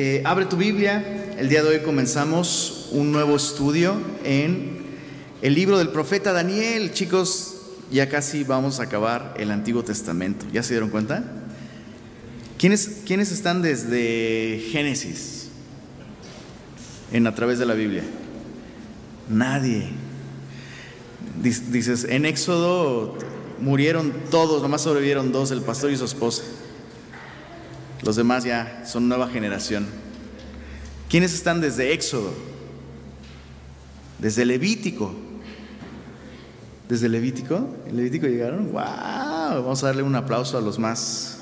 Eh, abre tu Biblia. El día de hoy comenzamos un nuevo estudio en el libro del profeta Daniel. Chicos, ya casi vamos a acabar el Antiguo Testamento. ¿Ya se dieron cuenta? ¿Quiénes, quiénes están desde Génesis en a través de la Biblia? Nadie. Dices, en Éxodo murieron todos, nomás sobrevivieron dos, el pastor y su esposa. Los demás ya son nueva generación. ¿Quiénes están desde Éxodo? Desde Levítico. ¿Desde Levítico? ¿En Levítico llegaron? ¡Wow! Vamos a darle un aplauso a los más.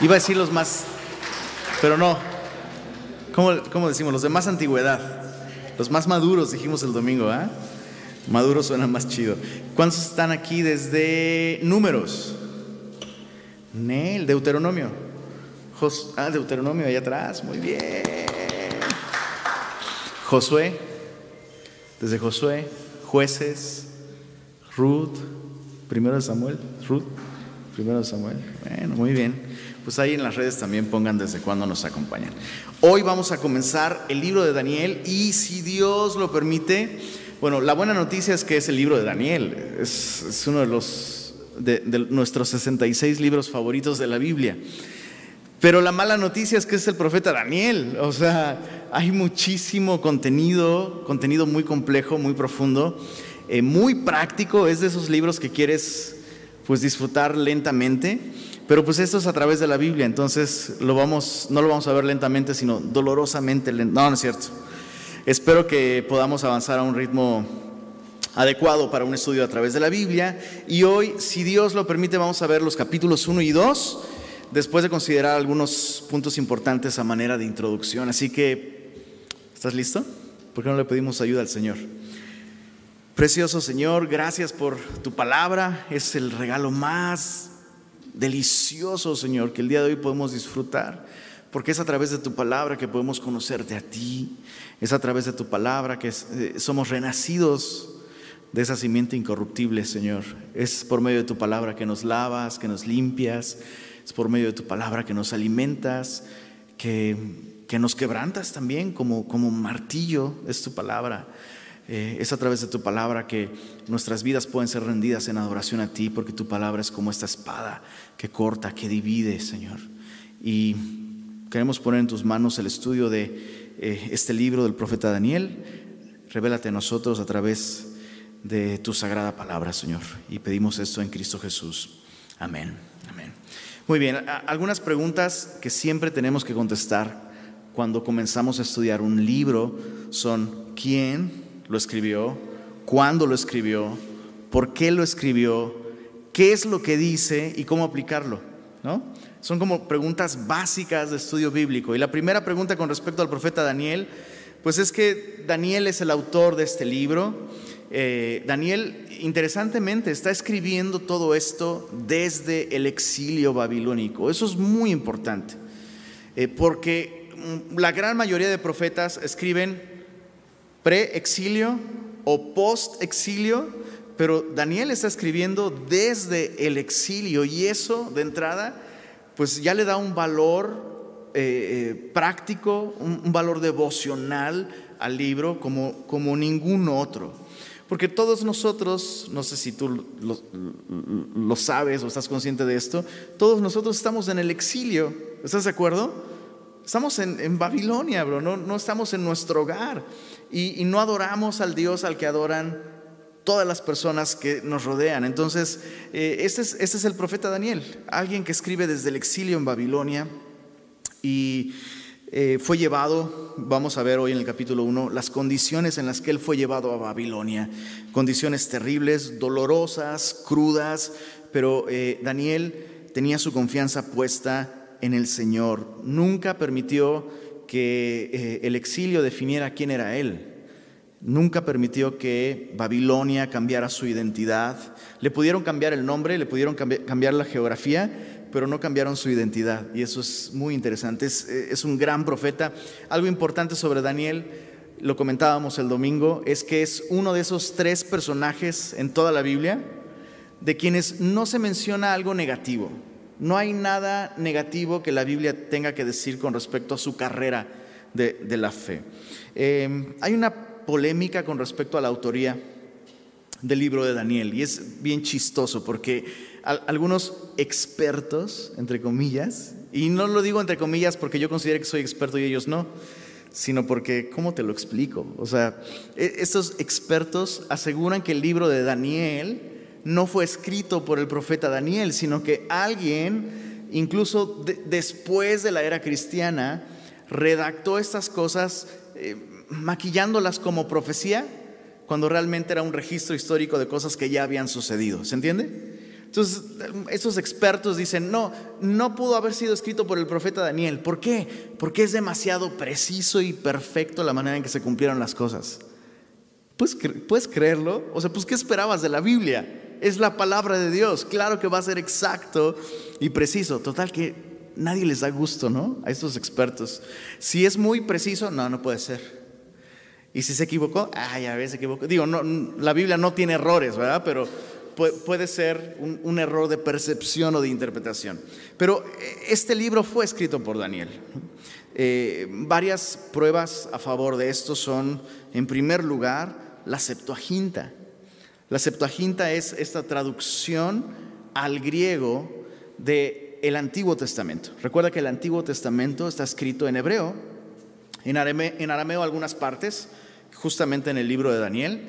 Iba a decir los más, pero no. ¿Cómo, cómo decimos? Los de más antigüedad. Los más maduros, dijimos el domingo, ¿ah? Maduro suena más chido. ¿Cuántos están aquí desde números? Nel, Deuteronomio. ah, Deuteronomio ahí atrás, muy bien. Josué, desde Josué, jueces, Ruth, primero de Samuel, Ruth, primero de Samuel. Bueno, muy bien. Pues ahí en las redes también pongan desde cuándo nos acompañan. Hoy vamos a comenzar el libro de Daniel y si Dios lo permite, bueno, la buena noticia es que es el libro de Daniel, es uno de los de, nuestros 66 libros favoritos de la Biblia. Pero la mala noticia es que es el profeta Daniel. O sea, hay muchísimo contenido, contenido muy complejo, muy profundo, eh, muy práctico. Es de esos libros que quieres pues disfrutar lentamente. Pero pues esto es a través de la Biblia, entonces lo vamos, no lo vamos a ver lentamente, sino dolorosamente lento. No, no es cierto. Espero que podamos avanzar a un ritmo adecuado para un estudio a través de la Biblia. Y hoy, si Dios lo permite, vamos a ver los capítulos 1 y 2, después de considerar algunos puntos importantes a manera de introducción. Así que, ¿estás listo? ¿Por qué no le pedimos ayuda al Señor? Precioso Señor, gracias por tu palabra. Es el regalo más delicioso, Señor, que el día de hoy podemos disfrutar. Porque es a través de tu palabra que podemos conocerte a ti. Es a través de tu palabra que eh, somos renacidos de esa simiente incorruptible, Señor. Es por medio de tu palabra que nos lavas, que nos limpias, es por medio de tu palabra que nos alimentas, que, que nos quebrantas también como, como martillo, es tu palabra. Eh, es a través de tu palabra que nuestras vidas pueden ser rendidas en adoración a ti, porque tu palabra es como esta espada que corta, que divide, Señor. Y queremos poner en tus manos el estudio de eh, este libro del profeta Daniel. Revélate a nosotros a través de tu sagrada palabra, Señor. Y pedimos esto en Cristo Jesús. Amén. Amén. Muy bien, algunas preguntas que siempre tenemos que contestar cuando comenzamos a estudiar un libro son quién lo escribió, cuándo lo escribió, por qué lo escribió, qué es lo que dice y cómo aplicarlo, ¿no? Son como preguntas básicas de estudio bíblico. Y la primera pregunta con respecto al profeta Daniel, pues es que Daniel es el autor de este libro eh, Daniel, interesantemente, está escribiendo todo esto desde el exilio babilónico. Eso es muy importante, eh, porque mm, la gran mayoría de profetas escriben pre-exilio o post-exilio, pero Daniel está escribiendo desde el exilio y eso, de entrada, pues ya le da un valor eh, práctico, un, valor devocional al libro como, como ningún otro. Porque todos nosotros, no sé si tú lo, sabes o estás consciente de esto, todos nosotros estamos en el exilio. ¿Estás de acuerdo? Estamos en, Babilonia, bro, no, no, estamos en nuestro hogar. Y, no adoramos al Dios al que adoran todas las personas que nos rodean. Entonces, eh, este, es, este es el profeta Daniel, alguien que escribe desde el exilio en Babilonia. Y eh, fue llevado, vamos a ver hoy en el capítulo 1, las condiciones en las que él fue llevado a Babilonia. Condiciones terribles, dolorosas, crudas, pero eh, Daniel tenía su confianza puesta en el Señor. Nunca permitió que eh, el exilio definiera quién era él. Nunca permitió que Babilonia cambiara su identidad. Le pudieron cambiar el nombre, le pudieron cambiar la geografía, pero no cambiaron su identidad. Y eso es muy interesante. Eh, es, un gran profeta. Algo importante sobre Daniel, lo comentábamos el domingo, es que es uno de esos tres personajes en toda la Biblia de quienes no se menciona algo negativo. No hay nada negativo que la Biblia tenga que decir con respecto a su carrera de, la fe. Em, hay una polémica con respecto a la autoría del libro de Daniel y es bien chistoso porque algunos expertos, entre comillas, y no lo digo entre comillas porque yo considero que soy experto y ellos no, sino porque, ¿cómo te lo explico? O sea, e, estos expertos aseguran que el libro de Daniel no fue escrito por el profeta Daniel, sino que alguien, incluso después de la era cristiana, redactó estas cosas eh, maquillándolas como profecía, cuando realmente era un registro histórico de cosas que ya habían sucedido. ¿Se entiende? Entonces, estos expertos dicen, no, no pudo haber sido escrito por el profeta Daniel. ¿Por qué? Porque es demasiado preciso y perfecto la manera en que se cumplieron las cosas. ¿Puedes, ¿Puedes creerlo? O sea, pues ¿qué esperabas de la Biblia? Es la palabra de Dios. Claro que va a ser exacto y preciso. Total que nadie les da gusto, ¿no? A estos expertos. Si es muy preciso, no, no puede ser. Y si se equivocó, ay, a veces se equivocó. Digo, no, la Biblia no tiene errores, ¿verdad? Pero puede ser un, error de percepción o de interpretación. Pero eh, este libro fue escrito por Daniel. Eh, varias pruebas a favor de esto son, en primer lugar, la Septuaginta. La Septuaginta es esta traducción al griego del el Antiguo Testamento. Recuerda que el Antiguo Testamento está escrito en hebreo, en en arameo algunas partes, justamente en el libro de Daniel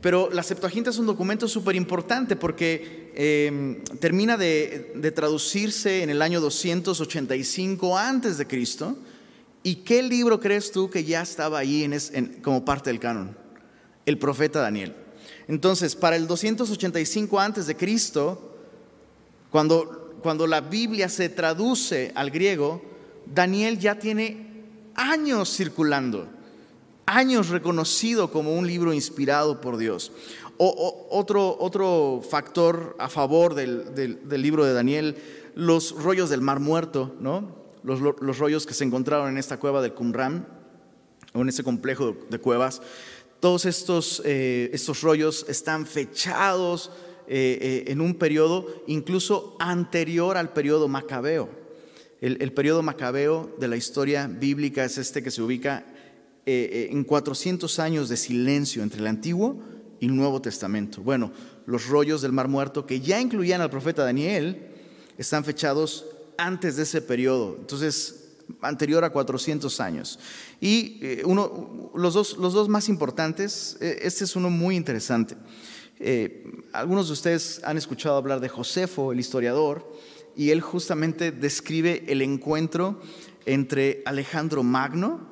pero la Septuaginta es un documento súper importante porque em, termina de, traducirse en el año 285 antes de Cristo. ¿Y qué libro crees tú que ya estaba ahí como parte del canon? El profeta Daniel. Entonces, para el 285 antes de Cristo, cuando, cuando la Biblia se traduce al griego, Daniel ya tiene años circulando años reconocido como un libro inspirado por Dios. O, otro, otro factor a favor del, libro de Daniel, los rollos del Mar Muerto, ¿no? los, rollos que se encontraron en esta cueva del Qumran, o en ese complejo de cuevas. Todos estos, eh, estos rollos están fechados eh, eh, en un periodo incluso anterior al periodo macabeo. El, el periodo macabeo de la historia bíblica es este que se ubica eh, eh, en 400 años de silencio entre el Antiguo y el Nuevo Testamento. Bueno, los rollos del Mar Muerto, que ya incluían al profeta Daniel, están fechados antes de ese periodo, entonces anterior a 400 años. Y eh, uno, los, dos, los dos más importantes, este es uno muy interesante. algunos de ustedes han escuchado hablar de Josefo, el historiador, y él justamente describe el encuentro entre Alejandro Magno,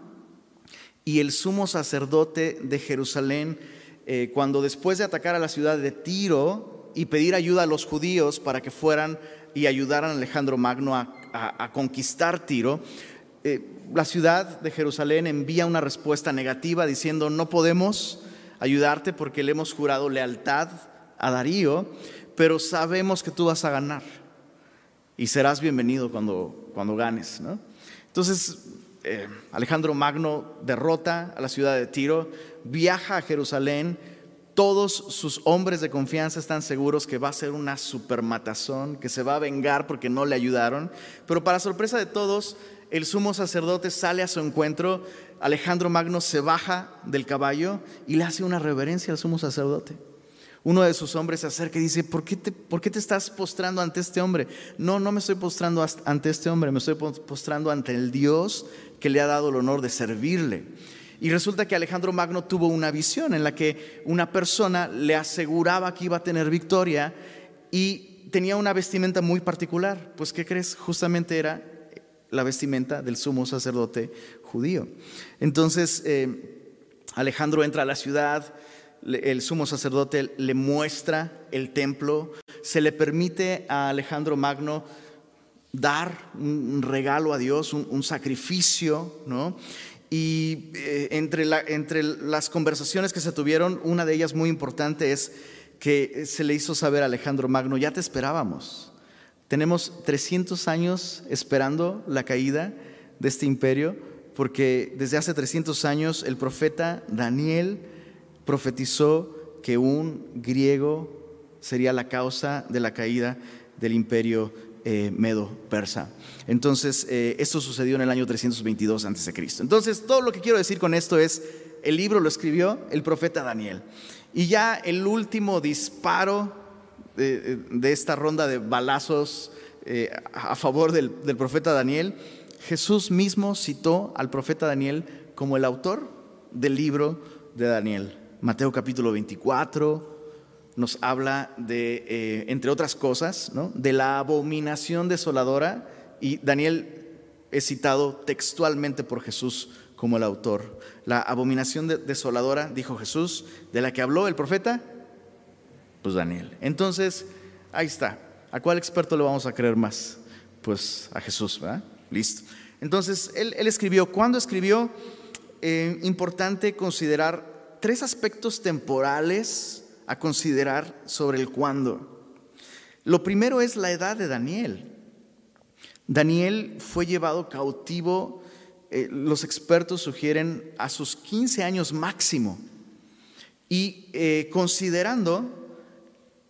y el sumo sacerdote de Jerusalén, eh, cuando después de atacar a la ciudad de Tiro y pedir ayuda a los judíos para que fueran y ayudaran a Alejandro Magno a, conquistar Tiro, eh, la ciudad de Jerusalén envía una respuesta negativa diciendo, no podemos ayudarte porque le hemos jurado lealtad a Darío, pero sabemos que tú vas a ganar y serás bienvenido cuando, cuando ganes. ¿no? Entonces, eh, Alejandro Magno derrota a la ciudad de Tiro, viaja a Jerusalén, todos sus hombres de confianza están seguros que va a ser una supermatazón, que se va a vengar porque no le ayudaron, pero para sorpresa de todos, el sumo sacerdote sale a su encuentro, Alejandro Magno se baja del caballo y le hace una reverencia al sumo sacerdote uno de sus hombres se acerca y dice, ¿por qué, te, ¿por qué te estás postrando ante este hombre? No, no me estoy postrando ante este hombre, me estoy postrando ante el Dios que le ha dado el honor de servirle. Y resulta que Alejandro Magno tuvo una visión en la que una persona le aseguraba que iba a tener victoria y tenía una vestimenta muy particular. Pues, ¿qué crees? Justamente era la vestimenta del sumo sacerdote judío. Entonces, eh, Alejandro entra a la ciudad, el sumo sacerdote le muestra el templo, se le permite a Alejandro Magno dar un regalo a Dios, un, sacrificio, ¿no? Y eh, entre, entre las conversaciones que se tuvieron, una de ellas muy importante es que se le hizo saber a Alejandro Magno, ya te esperábamos. Tenemos 300 años esperando la caída de este imperio, porque desde hace 300 años el profeta Daniel profetizó que un griego sería la causa de la caída del imperio eh, medo-persa. Entonces, eh, esto sucedió en el año 322 a.C. Entonces, todo lo que quiero decir con esto es, el libro lo escribió el profeta Daniel. Y ya el último disparo de, esta ronda de balazos eh, a favor del, del profeta Daniel, Jesús mismo citó al profeta Daniel como el autor del libro de Daniel. Mateo capítulo 24, nos habla de, eh, entre otras cosas, de la abominación desoladora y Daniel es citado textualmente por Jesús como el autor. La abominación desoladora, dijo Jesús, de la que habló el profeta, pues Daniel. Entonces, ahí está. ¿A cuál experto le vamos a creer más? Pues a Jesús, ¿verdad? Listo. Entonces, él, escribió, ¿cuándo escribió? Eh, importante considerar tres aspectos temporales a considerar sobre el cuándo. Lo primero es la edad de Daniel. Daniel fue llevado cautivo, eh, los expertos sugieren, a sus 15 años máximo. Y eh, considerando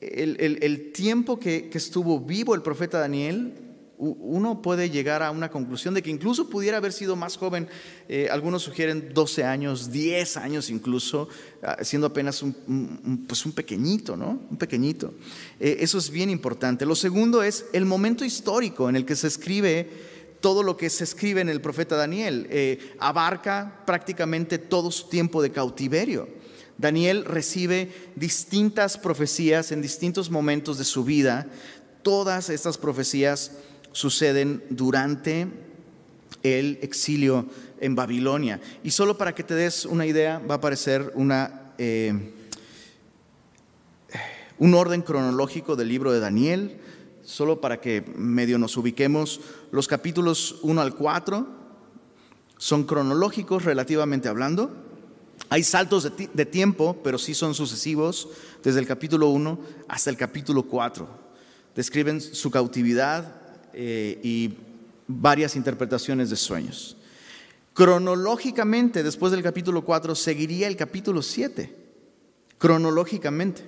el, tiempo que, que estuvo vivo el profeta Daniel, uno puede llegar a una conclusión de que incluso pudiera haber sido más joven. Eh, algunos sugieren 12 años, 10 años incluso, ah, siendo apenas un, pues un pequeñito, ¿no? Un pequeñito. Eh, eso es bien importante. Lo segundo es el momento histórico en el que se escribe todo lo que se escribe en el profeta Daniel. Eh, abarca prácticamente todo su tiempo de cautiverio. Daniel recibe distintas profecías en distintos momentos de su vida. Todas estas profecías suceden durante el exilio en Babilonia. Y solo para que te des una idea, va a aparecer una, eh, un orden cronológico del libro de Daniel, solo para que medio nos ubiquemos. Los capítulos 1 al 4 son cronológicos relativamente hablando. Hay saltos de, tiempo, pero sí son sucesivos, desde el capítulo 1 hasta el capítulo 4. Describen su cautividad, eh, y varias interpretaciones de sueños. Cronológicamente, después del capítulo 4, seguiría el capítulo 7. Cronológicamente.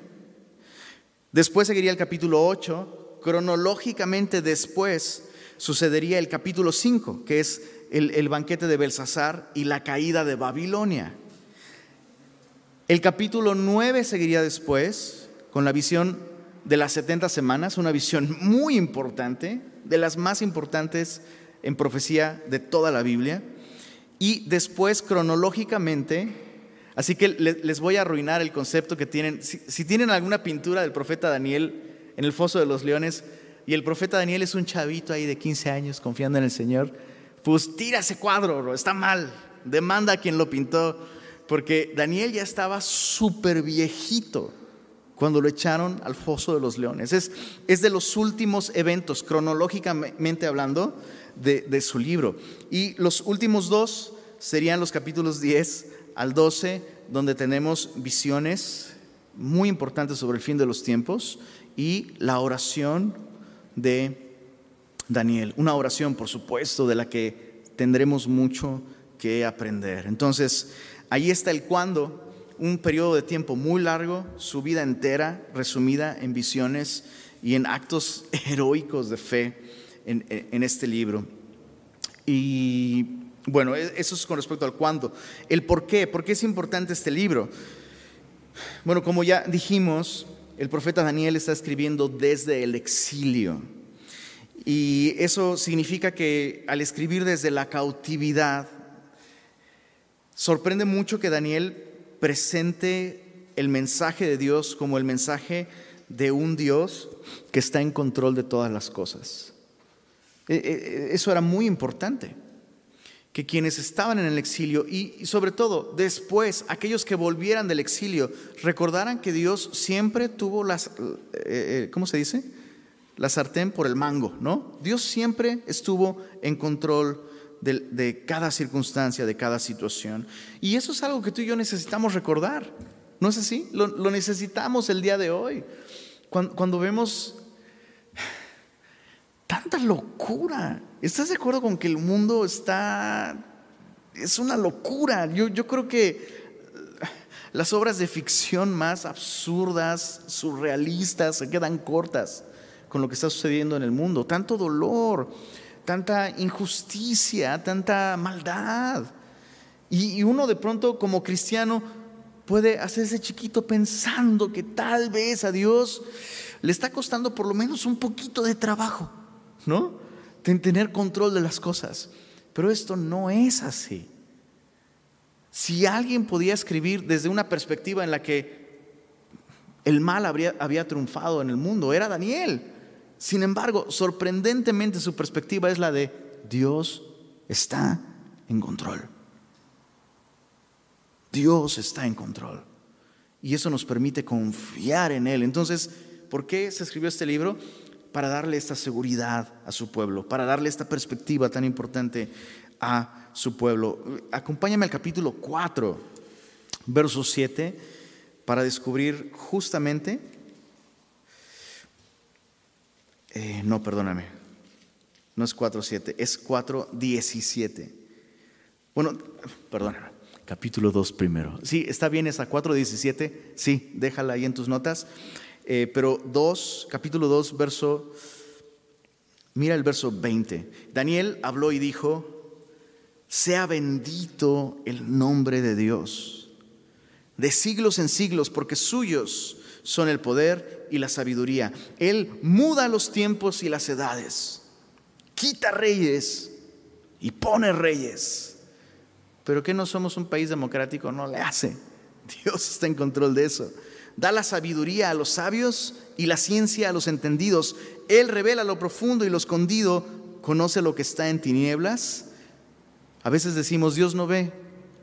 Después seguiría el capítulo 8. Cronológicamente después sucedería el capítulo 5, que es el, el banquete de Belsasar y la caída de Babilonia. El capítulo 9 seguiría después con la visión de las 70 semanas, una visión muy importante, de las más importantes en profecía de toda la Biblia. Y después, cronológicamente, así que les voy a arruinar el concepto que tienen. Si, tienen alguna pintura del profeta Daniel en el foso de los leones, y el profeta Daniel es un chavito ahí de 15 años confiando en el Señor, pues tira ese cuadro, está mal, demanda a quien lo pintó, porque Daniel ya estaba súper viejito cuando lo echaron al foso de los leones. Es, es de los últimos eventos, cronológicamente hablando, de, su libro. Y los últimos dos serían los capítulos 10 al 12, donde tenemos visiones muy importantes sobre el fin de los tiempos y la oración de Daniel. Una oración, por supuesto, de la que tendremos mucho que aprender. Entonces, ahí está el cuándo un periodo de tiempo muy largo, su vida entera resumida en visiones y en actos heroicos de fe en, este libro. Y bueno, e, eso es con respecto al cuándo. El por qué, por qué es importante este libro. Bueno, como ya dijimos, el profeta Daniel está escribiendo desde el exilio. Y eso significa que al escribir desde la cautividad, sorprende mucho que Daniel presente el mensaje de Dios como el mensaje de un Dios que está en control de todas las cosas. E, e, eso era muy importante, que quienes estaban en el exilio y sobre todo después aquellos que volvieran del exilio recordaran que Dios siempre tuvo las, eh, eh, ¿cómo se dice? La sartén por el mango, ¿no? Dios siempre estuvo en control de, cada circunstancia, de cada situación. Y eso es algo que tú y yo necesitamos recordar. ¿No es así? Lo, necesitamos el día de hoy. Cuando, vemos tanta locura. ¿Estás de acuerdo con que el mundo está... Es una locura. Yo, yo creo que las obras de ficción más absurdas, surrealistas, se quedan cortas con lo que está sucediendo en el mundo, tanto dolor, tanta injusticia, tanta maldad. Y, uno de pronto como cristiano puede hacerse chiquito pensando que tal vez a Dios le está costando por lo menos un poquito de trabajo, ¿no? En tener control de las cosas. Pero esto no es así. Si alguien podía escribir desde una perspectiva en la que el mal habría, había triunfado en el mundo, era Daniel. Sin embargo, sorprendentemente su perspectiva es la de Dios está en control. Dios está en control. Y eso nos permite confiar en Él. Entonces, ¿por qué se escribió este libro? Para darle esta seguridad a su pueblo, para darle esta perspectiva tan importante a su pueblo. Acompáñame al capítulo 4, verso 7, para descubrir justamente, eh, no, perdóname, no es 4.7, es 4.17. Bueno, perdóname, capítulo 2 primero. Sí, está bien esa 4.17, sí, déjala ahí en tus notas. Eh, pero 2, capítulo 2, verso, mira el verso 20. Daniel habló y dijo, sea bendito el nombre de Dios, de siglos en siglos, porque suyos son el poder y la sabiduría. Él muda los tiempos y las edades, quita reyes y pone reyes. Pero que no somos un país democrático, no le hace. Dios está en control de eso. Da la sabiduría a los sabios y la ciencia a los entendidos. Él revela lo profundo y lo escondido, conoce lo que está en tinieblas a veces decimos, Dios no ve.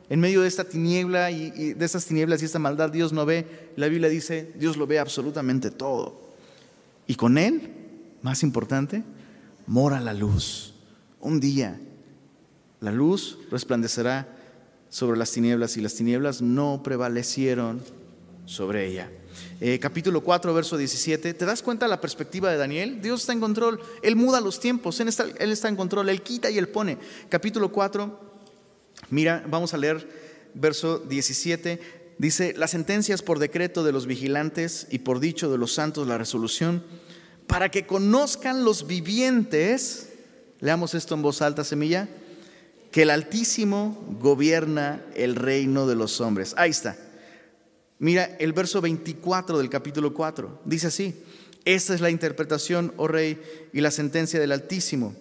En medio de esta tiniebla y, de estas tinieblas y esta maldad, Dios no ve. La Biblia dice, Dios lo ve absolutamente todo. Y con Él, más importante, mora la luz. Un día, la luz resplandecerá sobre las tinieblas y las tinieblas no prevalecieron sobre ella. Eh, capítulo 4, verso 17. ¿Te das cuenta de la perspectiva de Daniel? Dios está en control, Él muda los tiempos, él está, él está en control, Él quita y Él pone. Capítulo 4, mira, vamos a leer verso 17. Dice, las sentencias por decreto de los vigilantes y por dicho de los santos la resolución, para que conozcan los vivientes, leamos esto en voz alta, semilla, que el Altísimo gobierna el reino de los hombres. Ahí está. Mira el verso 24 del capítulo 4. Dice así, esta es la interpretación, oh rey, y la sentencia del Altísimo.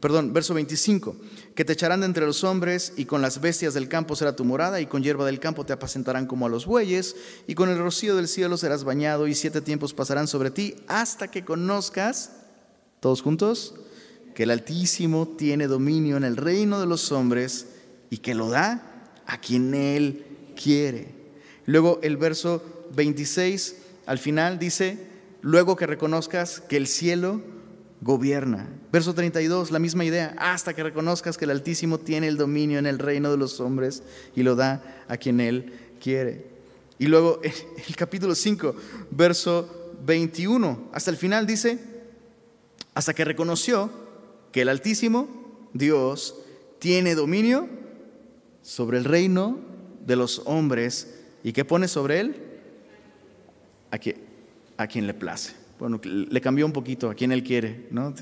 Perdón, verso 25, que te echarán de entre los hombres y con las bestias del campo será tu morada y con hierba del campo te apacentarán como a los bueyes y con el rocío del cielo serás bañado y siete tiempos pasarán sobre ti hasta que conozcas, todos juntos, que el Altísimo tiene dominio en el reino de los hombres y que lo da a quien él quiere. Luego el verso 26 al final dice, luego que reconozcas que el cielo gobierna. Verso 32, la misma idea, hasta que reconozcas que el Altísimo tiene el dominio en el reino de los hombres y lo da a quien Él quiere. Y luego el capítulo 5, verso 21, hasta el final dice, hasta que reconoció que el Altísimo, Dios, tiene dominio sobre el reino de los hombres ¿Y qué pone sobre él? A, a quien le place. Bueno, le cambió un poquito a quien él quiere, ¿no?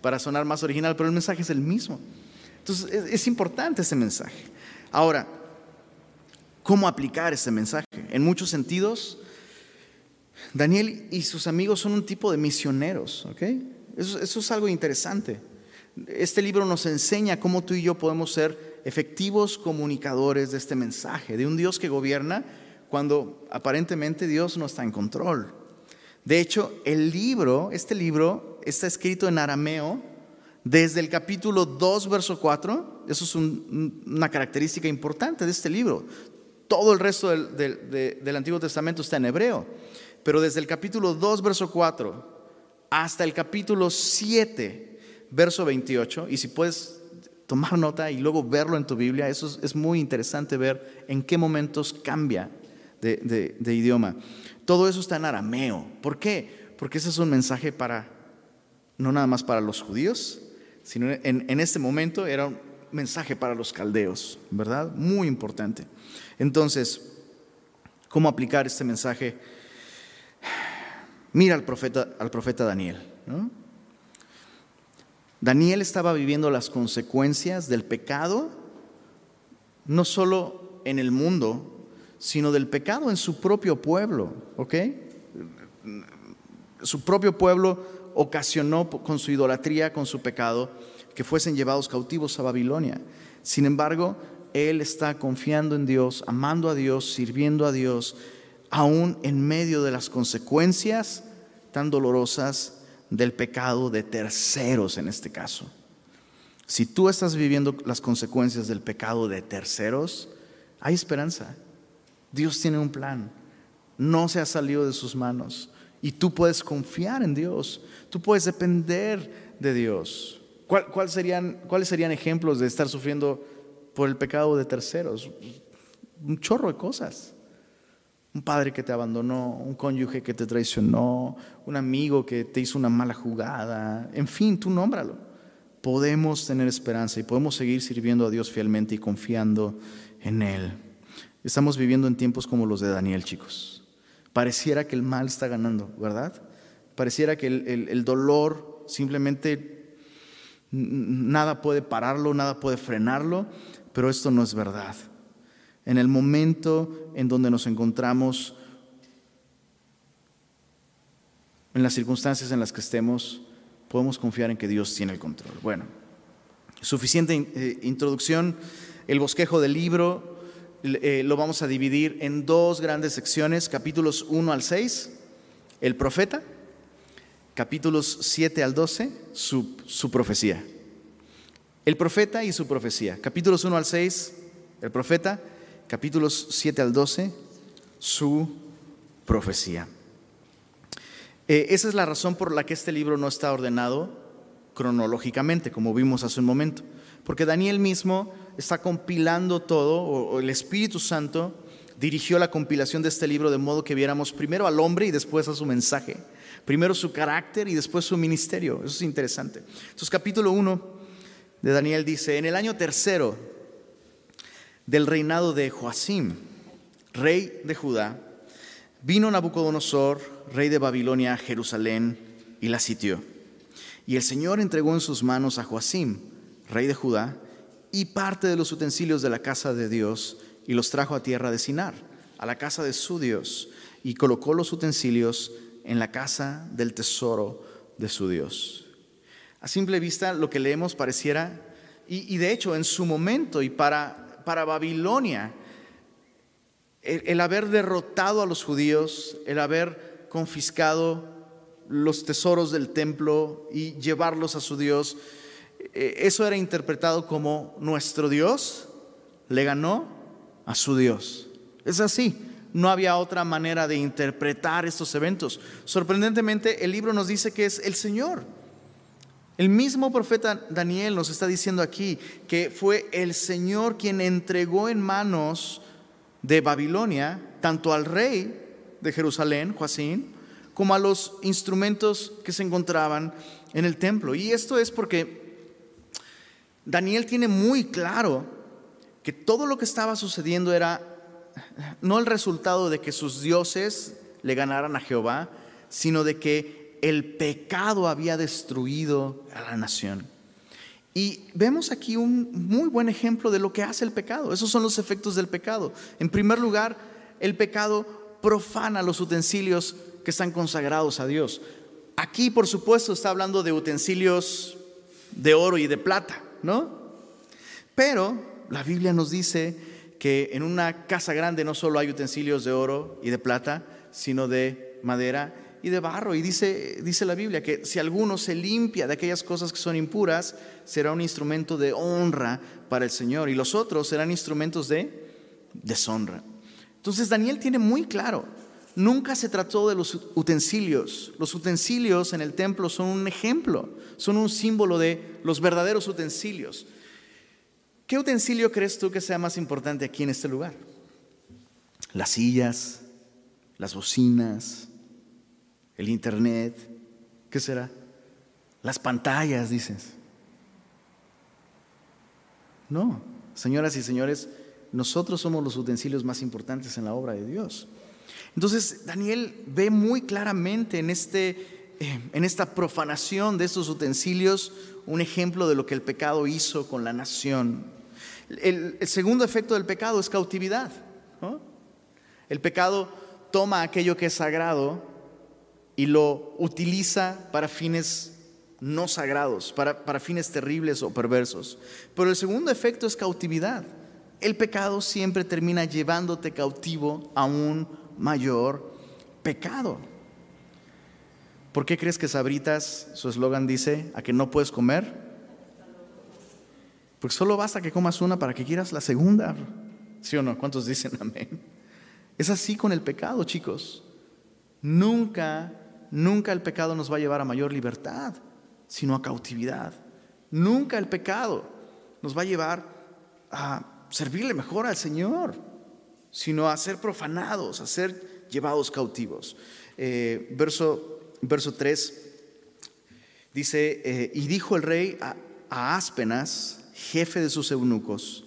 Para sonar más original, pero el mensaje es el mismo. Entonces, es, importante ese mensaje. Ahora, ¿cómo aplicar ese mensaje? En muchos sentidos, Daniel y sus amigos son un tipo de misioneros, ¿ok? Eso, eso, es algo interesante. Este libro nos enseña cómo tú y yo podemos ser efectivos comunicadores de este mensaje, de un Dios que gobierna cuando aparentemente Dios no está en control. De hecho, el libro, este libro, está escrito en arameo desde el capítulo 2, verso 4. Eso es una característica importante de este libro. Todo el resto del, del Antiguo Testamento está en hebreo. Pero desde el capítulo 2, verso 4, hasta el capítulo 7, verso 28, y si puedes tomar nota y luego verlo en tu Biblia, eso es muy interesante ver en qué momentos cambia de, idioma. Todo eso está en arameo. ¿Por qué? Porque ese es un mensaje para, no nada más para los judíos, sino en, en este momento era un mensaje para los caldeos, ¿verdad? Muy importante. Entonces, ¿cómo aplicar este mensaje? Mira al profeta, al profeta Daniel. Daniel estaba viviendo las consecuencias del pecado, no solo en el mundo, sino del pecado en su propio pueblo, ¿ok? Su propio pueblo ocasionó con su idolatría, con su pecado, que fuesen llevados cautivos a Babilonia. Sin embargo, él está confiando en Dios, amando a Dios, sirviendo a Dios, aún en medio de las consecuencias tan dolorosas del pecado de terceros en este caso. Si tú estás viviendo las consecuencias del pecado de terceros, hay esperanza. Dios tiene un plan. No se ha salido de sus manos. Y tú puedes confiar en Dios. Tú puedes depender de Dios. ¿Cuáles serían ejemplos de estar sufriendo por el pecado de terceros? Un chorro de cosas. Un padre que te abandonó, un cónyuge que te traicionó, un amigo que te hizo una mala jugada, en fin, tú nómbralo. Podemos tener esperanza y podemos seguir sirviendo a Dios fielmente y confiando en Él. Estamos viviendo en tiempos como los de Daniel, chicos. Pareciera que el mal está ganando, ¿verdad? Pareciera que el, el dolor simplemente nada puede pararlo, nada puede frenarlo, pero esto no es verdad. En el momento en donde nos encontramos, en las circunstancias en las que estemos, podemos confiar en que Dios tiene el control. Bueno, suficiente eh, introducción. El bosquejo del libro eh, lo vamos a dividir en dos grandes secciones, capítulos 1 al 6, el profeta, capítulos 7 al 12, su, profecía. El profeta y su profecía. Capítulos 1 al 6, el profeta. Capítulos 7 al 12, su profecía. Eh, esa es la razón por la que este libro no está ordenado cronológicamente, como vimos hace un momento. Porque Daniel mismo está compilando todo, o el Espíritu Santo dirigió la compilación de este libro de modo que viéramos primero al hombre y después a su mensaje. Primero su carácter y después su ministerio. Eso es interesante. Entonces capítulo 1 de Daniel dice, en el año tercero del reinado de Joacim, rey de Judá, vino Nabucodonosor, rey de Babilonia, a Jerusalén y la sitió. Y el Señor entregó en sus manos a Joacim, rey de Judá, y parte de los utensilios de la casa de Dios, y los trajo a tierra de Sinar, a la casa de su Dios, y colocó los utensilios en la casa del tesoro de su Dios. A simple vista lo que leemos pareciera, y, de hecho en su momento y para, para Babilonia, el, haber derrotado a los judíos, el haber confiscado los tesoros del templo y llevarlos a su Dios, eso era interpretado como nuestro Dios le ganó a su Dios. Es así, no había otra manera de interpretar estos eventos. Sorprendentemente, el libro nos dice que es el Señor el mismo profeta Daniel nos está diciendo aquí que fue el Señor quien entregó en manos de Babilonia tanto al rey de Jerusalén, Joacín, como a los instrumentos que se encontraban en el templo. Y esto es porque Daniel tiene muy claro que todo lo que estaba sucediendo era no el resultado de que sus dioses le ganaran a Jehová, sino de que el pecado había destruido a la nación. Y vemos aquí un muy buen ejemplo de lo que hace el pecado. Esos son los efectos del pecado. En primer lugar, el pecado profana los utensilios que están consagrados a Dios. Aquí, por supuesto, está hablando de utensilios de oro y de plata, ¿no? Pero la Biblia nos dice que en una casa grande no solo hay utensilios de oro y de plata, sino de madera y de barro. Y dice, dice la Biblia que si alguno se limpia de aquellas cosas que son impuras, será un instrumento de honra para el Señor. Y los otros serán instrumentos de deshonra. Entonces Daniel tiene muy claro, nunca se trató de los utensilios. Los utensilios en el templo son un ejemplo, son un símbolo de los verdaderos utensilios. ¿Qué utensilio crees tú que sea más importante aquí en este lugar? Las sillas, las bocinas, el internet, ¿qué será? Las pantallas, dices. No, señoras y señores, nosotros somos los utensilios más importantes en la obra de Dios. Entonces Daniel ve muy claramente en, este, eh, en esta profanación de estos utensilios un ejemplo de lo que el pecado hizo con la nación. El, segundo efecto del pecado es cautividad. El pecado toma aquello que es sagrado y lo utiliza para fines no sagrados, para, para fines terribles o perversos. Pero el segundo efecto es cautividad. El pecado siempre termina llevándote cautivo a un mayor pecado. ¿Por qué crees que Sabritas, su eslogan dice, a que no puedes comer? Porque solo basta que comas una para que quieras la segunda. ¿Sí o no? ¿Cuántos dicen amén? Es así con el pecado, chicos. Nunca, nunca el pecado nos va a llevar a mayor libertad, sino a cautividad. Nunca el pecado nos va a llevar a servirle mejor al Señor, sino a ser profanados, a ser llevados cautivos. Eh, verso, verso 3 dice, eh, y dijo el rey a, a Aspenas, jefe de sus eunucos,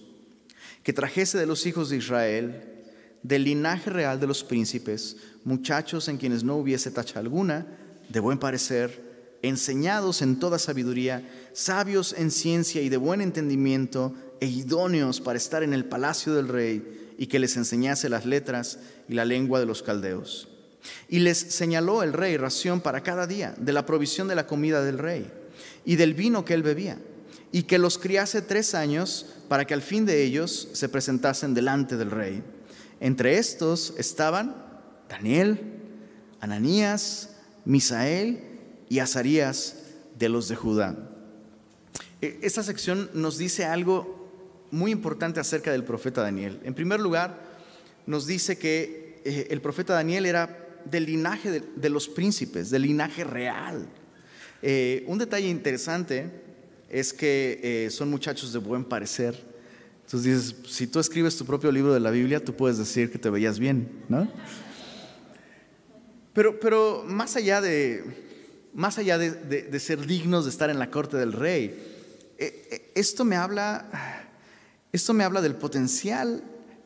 que trajese de los hijos de Israel, del linaje real de los príncipes, muchachos en quienes no hubiese tacha alguna, de buen parecer, enseñados en toda sabiduría, sabios en ciencia y de buen entendimiento, e idóneos para estar en el palacio del rey, y que les enseñase las letras y la lengua de los caldeos. Y les señaló el rey ración para cada día de la provisión de la comida del rey y del vino que él bebía, y que los criase tres años para que al fin de ellos se presentasen delante del rey. Entre estos estaban Daniel, Ananías, Misael y Azarías de los de Judá. E, esta sección nos dice algo muy importante acerca del profeta Daniel. En primer lugar, nos dice que eh, el profeta Daniel era del linaje de, los príncipes, del linaje real. Eh, un detalle interesante es que eh, son muchachos de buen parecer. Entonces dices, si tú escribes tu propio libro de la Biblia, tú puedes decir que te veías bien, ¿no? Pero, pero más allá, de, más allá de, ser dignos de estar en la corte del rey, esto me habla esto me habla del potencial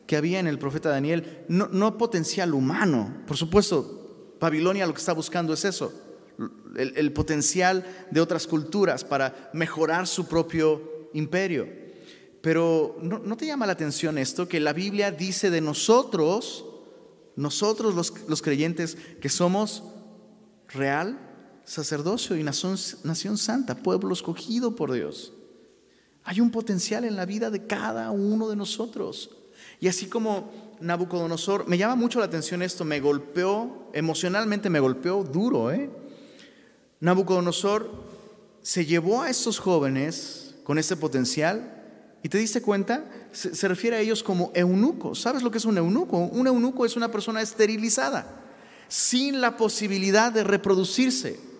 que había en el profeta Daniel, no, potencial humano. Por supuesto, Babilonia lo que está buscando es eso, el, potencial de otras culturas para mejorar su propio imperio. Pero ¿no, te llama la atención esto? Que la Biblia dice de nosotros, nosotros los, los creyentes, que somos real sacerdocio y nación, nación santa, pueblo escogido por Dios. Hay un potencial en la vida de cada uno de nosotros. Y así como Nabucodonosor, me llama mucho la atención esto, me golpeó, emocionalmente me golpeó duro. ¿eh? Nabucodonosor se llevó a estos jóvenes con ese potencial y te diste cuenta, se, se refiere a ellos como eunucos. ¿Sabes lo que es un eunuco? Un eunuco es una persona esterilizada, sin la posibilidad de reproducirse.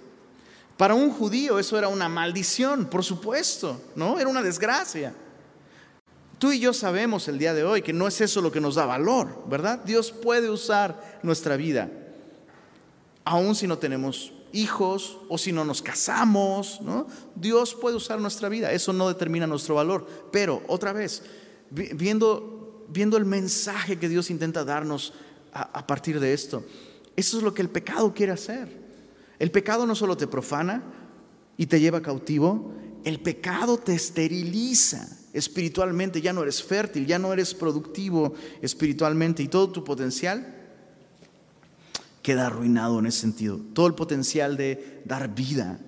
Para un judío eso era una maldición, por supuesto, ¿no? Era una desgracia. Tú y yo sabemos el día de hoy que no es eso lo que nos da valor, ¿verdad? Dios puede usar nuestra vida, aun si no tenemos hijos o si no nos casamos, ¿no? Dios puede usar nuestra vida, eso no determina nuestro valor. Pero otra vez, viendo, viendo el mensaje que Dios intenta darnos a partir de esto, eso es lo que el pecado quiere hacer. El pecado no solo te profana y te lleva cautivo, el pecado te esteriliza espiritualmente, ya no eres fértil, ya no eres productivo espiritualmente y todo tu potencial queda arruinado en ese sentido. Todo el potencial de dar vida.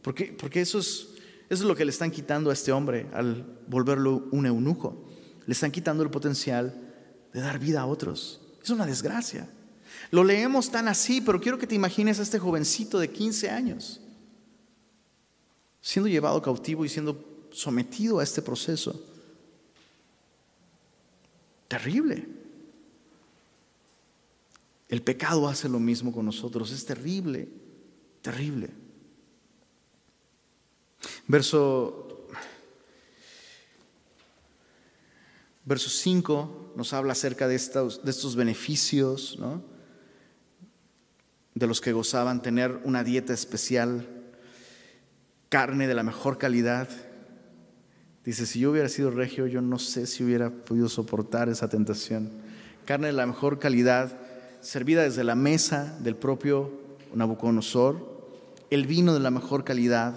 Porque, porque eso, es, eso es lo que le están quitando a este hombre al volverlo un eunuco. Le están quitando el potencial de dar vida a otros. Es una desgracia. Lo leemos tan así, pero quiero que te imagines a este jovencito de 15 años siendo llevado cautivo y siendo sometido a este proceso. Terrible. El pecado hace lo mismo con nosotros, es terrible, terrible. Verso, verso 5 nos habla acerca de estos, de estos beneficios, ¿no? De los que gozaban tener una dieta especial, carne de la mejor calidad. Dice, si yo hubiera sido regio, yo no sé si hubiera podido soportar esa tentación. Carne de la mejor calidad, servida desde la mesa del propio Nabucodonosor, el vino de la mejor calidad.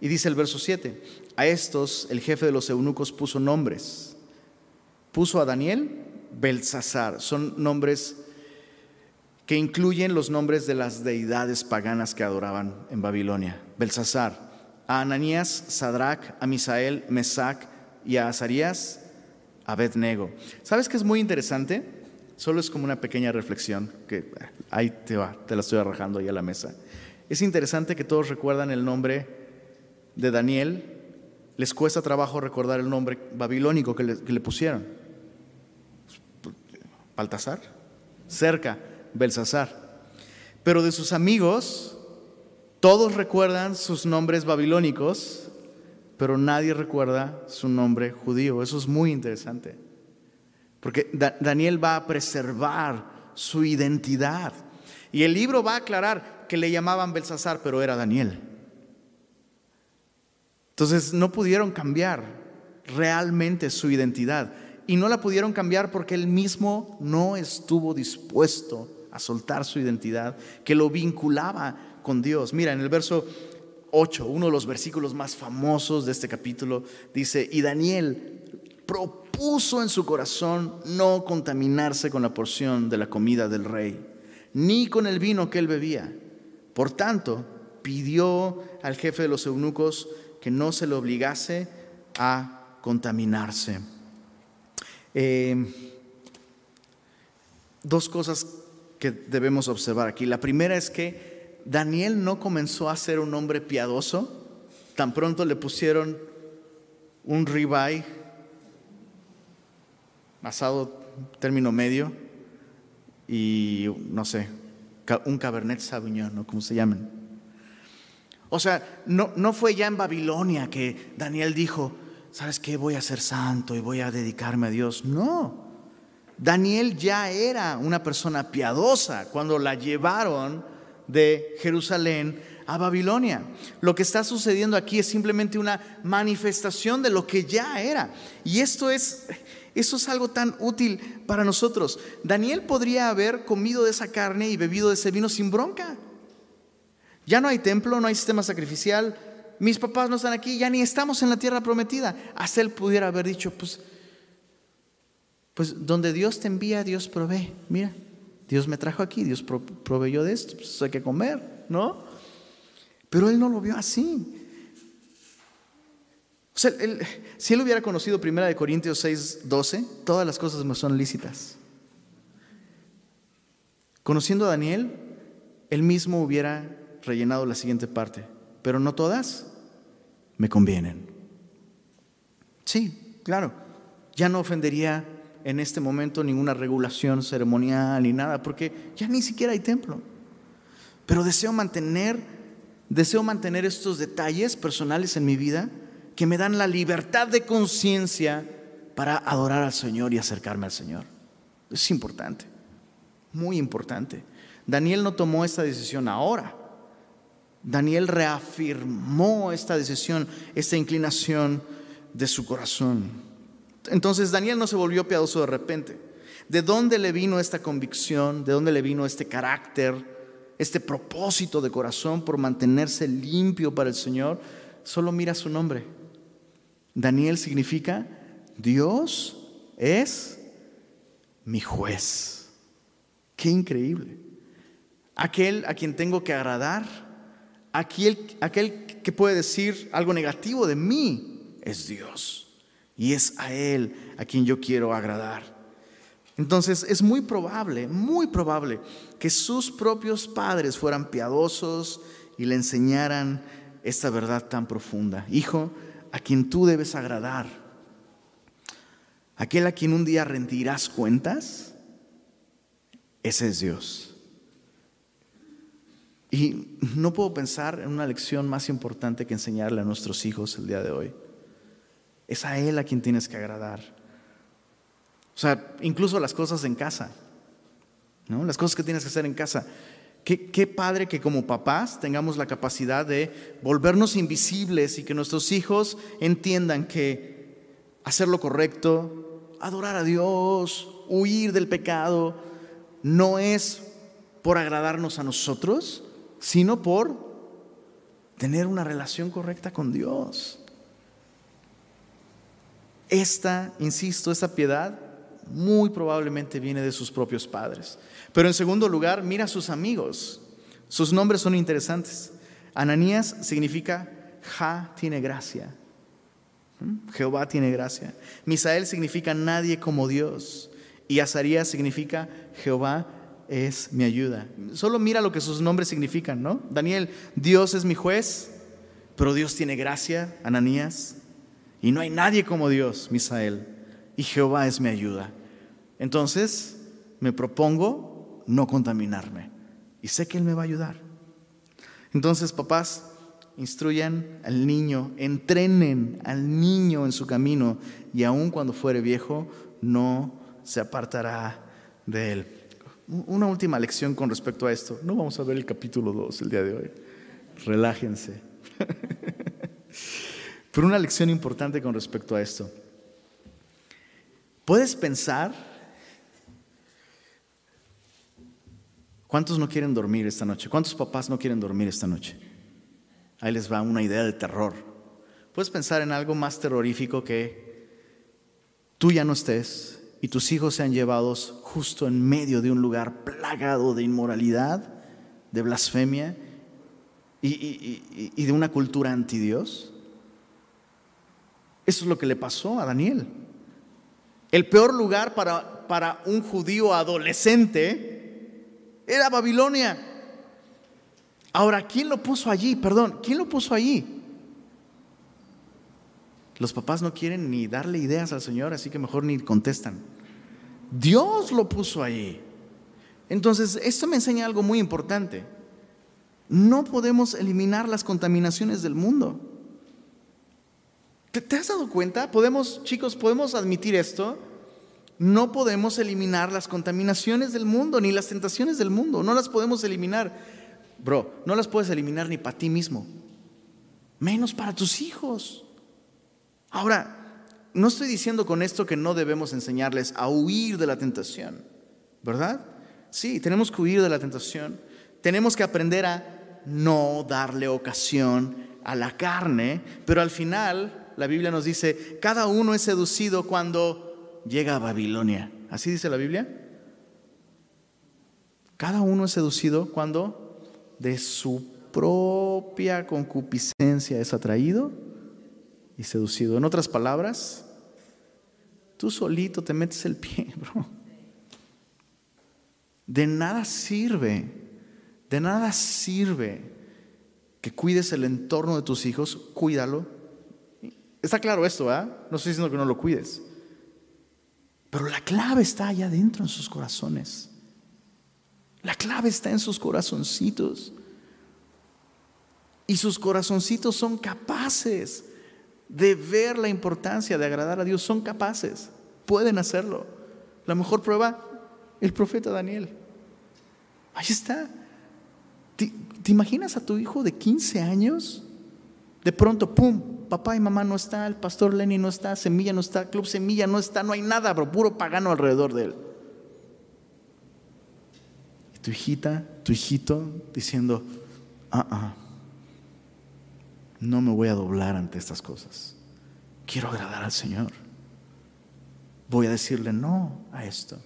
Y dice el verso 7, a estos el jefe de los eunucos puso nombres. Puso a Daniel Belsasar. Son nombres que incluyen los nombres de las deidades paganas que adoraban en Babilonia. Belsasar. A Ananías, Sadrach, a Misael, Mesac y a Azarías, Abednego. ¿Sabes qué es muy interesante? Solo es como una pequeña reflexión que eh, ahí te va, te la estoy arrojando ahí a la mesa. Es interesante que todos recuerdan el nombre de Daniel, les cuesta trabajo recordar el nombre babilónico que le, pusieron. Baltasar, cerca, Belsasar. Pero de sus amigos, todos recuerdan sus nombres babilónicos, pero nadie recuerda su nombre judío. Eso es muy interesante. Porque Daniel va a preservar su identidad. Y el libro va a aclarar que le llamaban Belsasar, pero era Daniel. Entonces no pudieron cambiar realmente su identidad. Y no la pudieron cambiar porque él mismo no estuvo dispuesto a soltar su identidad, que lo vinculaba con Dios. Mira, en el verso 8, uno de los versículos más famosos de este capítulo, dice, y Daniel puso en su corazón no contaminarse con la porción de la comida del rey, ni con el vino que él bebía. Por tanto, pidió al jefe de los eunucos que no se le obligase a contaminarse. Eh, dos cosas que debemos observar aquí. La primera es que Daniel no comenzó a ser un hombre piadoso, tan pronto le pusieron un ribeye asado término medio y no sé, un Cabernet Sauvignon, ¿no? Como se llaman. O sea, no, no fue ya en Babilonia que Daniel dijo, ¿sabes qué? Voy a ser santo y voy a dedicarme a Dios. No, Daniel ya era una persona piadosa cuando la llevaron de Jerusalén a Babilonia. Lo que está sucediendo aquí es simplemente una manifestación de lo que ya era. Y esto es, eso es algo tan útil para nosotros. Daniel podría haber comido de esa carne y bebido de ese vino sin bronca. Ya no hay templo, no hay sistema sacrificial. Mis papás no están aquí, ya ni estamos en la tierra prometida. Hasta él pudiera haber dicho, pues, pues donde Dios te envía, Dios provee. Mira, Dios me trajo aquí, Dios proveyó de esto, pues hay que comer, ¿no? Pero él no lo vio así. O sea, si él hubiera conocido 1 Corintios 6, 12, todas las cosas me son lícitas. Conociendo a Daniel, él mismo hubiera rellenado la siguiente parte, pero no todas me convienen. Sí, claro, ya no ofendería en este momento ninguna regulación ceremonial ni nada, porque ya ni siquiera hay templo. Pero deseo mantener, deseo mantener estos detalles personales en mi vida que me dan la libertad de conciencia para adorar al Señor y acercarme al Señor. Es importante, muy importante. Daniel no tomó esta decisión ahora. Daniel reafirmó esta decisión, esta inclinación de su corazón. Entonces Daniel no se volvió piadoso de repente. ¿De dónde le vino esta convicción? ¿De dónde le vino este carácter? Este propósito de corazón por mantenerse limpio para el Señor. Solo mira su nombre. Daniel significa Dios es mi juez. Qué increíble. Aquel a quien tengo que agradar, aquel, aquel que puede decir algo negativo de mí, es Dios. Y es a Él a quien yo quiero agradar. Entonces es muy probable, muy probable que sus propios padres fueran piadosos y le enseñaran esta verdad tan profunda. Hijo, a quien tú debes agradar, aquel a quien un día rendirás cuentas, ese es Dios. Y no puedo pensar en una lección más importante que enseñarle a nuestros hijos el día de hoy. Es a Él a quien tienes que agradar. O sea, incluso las cosas en casa, ¿no? Las cosas que tienes que hacer en casa. Qué, padre que como papás tengamos la capacidad de volvernos invisibles y que nuestros hijos entiendan que hacer lo correcto, adorar a Dios, huir del pecado, no es por agradarnos a nosotros, sino por tener una relación correcta con Dios. Esta, insisto, esta piedad muy probablemente viene de sus propios padres. Pero en segundo lugar, mira a sus amigos. Sus nombres son interesantes. Ananías significa Ja tiene gracia. ¿Mm? Jehová tiene gracia. Misael significa nadie como Dios. Y Azarías significa Jehová es mi ayuda. Solo mira lo que sus nombres significan, ¿no? Daniel, Dios es mi juez, pero Dios tiene gracia, Ananías. Y no hay nadie como Dios, Misael. Y Jehová es mi ayuda. Entonces, me propongo no contaminarme. Y sé que Él me va a ayudar. Entonces, papás, instruyan al niño, entrenen al niño en su camino y aun cuando fuere viejo, no se apartará de él. Una última lección con respecto a esto. No vamos a ver el capítulo 2 el día de hoy. Relájense. Pero una lección importante con respecto a esto. ¿Puedes pensar cuántos no quieren dormir esta noche? ¿Cuántos papás no quieren dormir esta noche? Ahí les va una idea de terror. Puedes pensar en algo más terrorífico que tú ya no estés y tus hijos sean llevados justo en medio de un lugar plagado de inmoralidad, de blasfemia y, de una cultura anti Dios. Eso es lo que le pasó a Daniel. El peor lugar para, para un judío adolescente era Babilonia. Ahora, ¿quién lo puso allí? Perdón, ¿quién lo puso allí? Los papás no quieren ni darle ideas al Señor, así que mejor ni contestan. Dios lo puso allí. Entonces, esto me enseña algo muy importante. No podemos eliminar las contaminaciones del mundo. ¿Te, ¿Te, has dado cuenta? Podemos, chicos, podemos admitir esto. No podemos eliminar las contaminaciones del mundo, ni las tentaciones del mundo. No las podemos eliminar. Bro, no las puedes eliminar ni para ti mismo, menos para tus hijos. Ahora, no estoy diciendo con esto que no debemos enseñarles a huir de la tentación, ¿verdad? Sí, tenemos que huir de la tentación. Tenemos que aprender a no darle ocasión a la carne, pero al final la Biblia nos dice, cada uno es seducido cuando llega a Babilonia. ¿Así dice la Biblia? Cada uno es seducido cuando de su propia concupiscencia es atraído y seducido. En otras palabras, tú solito te metes el pie, bro. De nada sirve, de nada sirve que cuides el entorno de tus hijos, cuídalo. Está claro esto, ¿ah? No estoy diciendo que no lo cuides. Pero la clave está allá adentro en sus corazones. La clave está en sus corazoncitos. Y sus corazoncitos son capaces de ver la importancia de agradar a Dios. Son capaces, pueden hacerlo. La mejor prueba, el profeta Daniel. Ahí está. ¿Te, imaginas a tu hijo de 15 años? De pronto, ¡pum! Papá y mamá no está, el pastor Lenny no está, Semilla no está, Club Semilla no está, no hay nada, bro, puro pagano alrededor de él tu hijita, tu hijito, diciendo, ah, ah, no me voy a doblar ante estas cosas. Quiero agradar al Señor. Voy a decirle no a esto.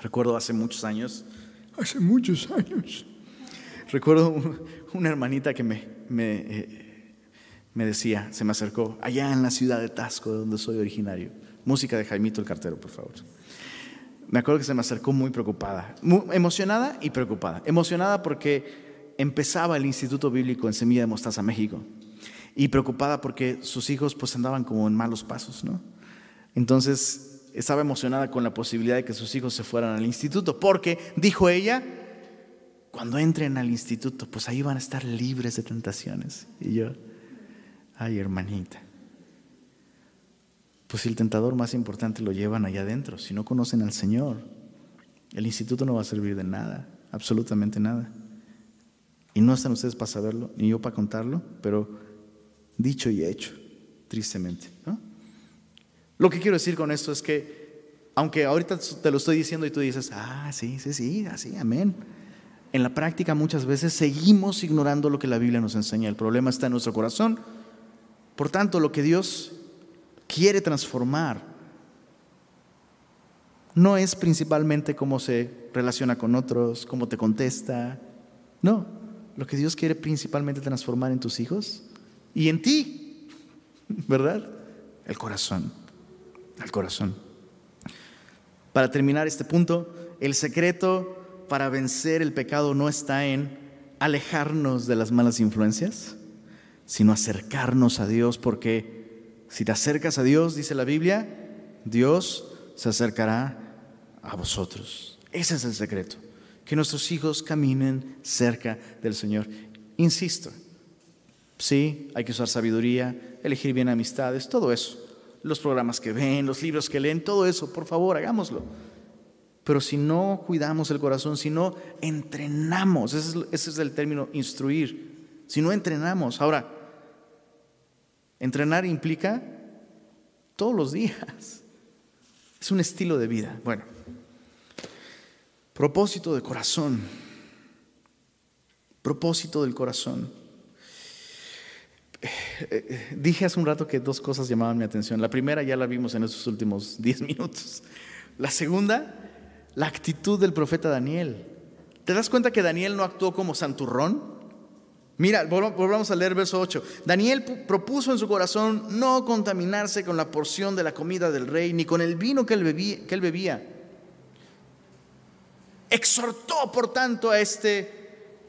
Recuerdo hace muchos años, hace muchos años, recuerdo una hermanita que me, me, eh, me decía, se me acercó, allá en la ciudad de Tasco, de donde soy originario. Música de Jaimito el Cartero, por favor me acuerdo que se me acercó muy preocupada, emocionada y preocupada. Emocionada porque empezaba el Instituto Bíblico en Semilla de Mostaza, México, y preocupada porque sus hijos pues andaban como en malos pasos, ¿no? Entonces estaba emocionada con la posibilidad de que sus hijos se fueran al instituto, porque, dijo ella, cuando entren al instituto, pues ahí van a estar libres de tentaciones. Y yo, ay hermanita, pues el tentador más importante lo llevan allá adentro, si no conocen al Señor, el instituto no va a servir de nada, absolutamente nada. Y no están ustedes para saberlo, ni yo para contarlo, pero dicho y hecho, tristemente. Lo que quiero decir con esto es que Aunque ahorita te lo estoy diciendo y tú dices, ah, sí, sí, sí, así, amén. En la práctica muchas veces seguimos ignorando lo que la Biblia nos enseña. El problema está en nuestro corazón. Por tanto, lo que Dios quiere transformar no es principalmente cómo se relaciona con otros, cómo te contesta. No, lo que Dios quiere principalmente transformar en tus hijos y en ti, ¿verdad? El corazón, el corazón. Para terminar este punto, el secreto para vencer el pecado no está en alejarnos de las malas influencias, sino acercarnos a Dios, porque si te acercas a Dios, dice la Biblia, Dios se acercará a vosotros. Ese es el secreto, que nuestros hijos caminen cerca del Señor. Insisto, sí, hay que usar sabiduría, elegir bien amistades, todo eso los programas que ven, los libros que leen, todo eso, por favor, hagámoslo. Pero si no cuidamos el corazón, si no entrenamos, ese es, el término instruir, si no entrenamos, ahora, entrenar implica todos los días, es un estilo de vida. Bueno, propósito de corazón, propósito del corazón. Dije hace un rato que dos cosas llamaban mi atención. La primera ya la vimos en estos últimos diez minutos. La segunda, la actitud del profeta Daniel. ¿Te das cuenta que Daniel no actuó como santurrón? Mira, volvamos a leer verso 8. Daniel propuso en su corazón no contaminarse con la porción de la comida del rey, ni con el vino que él bebía. Exhortó, por tanto, a este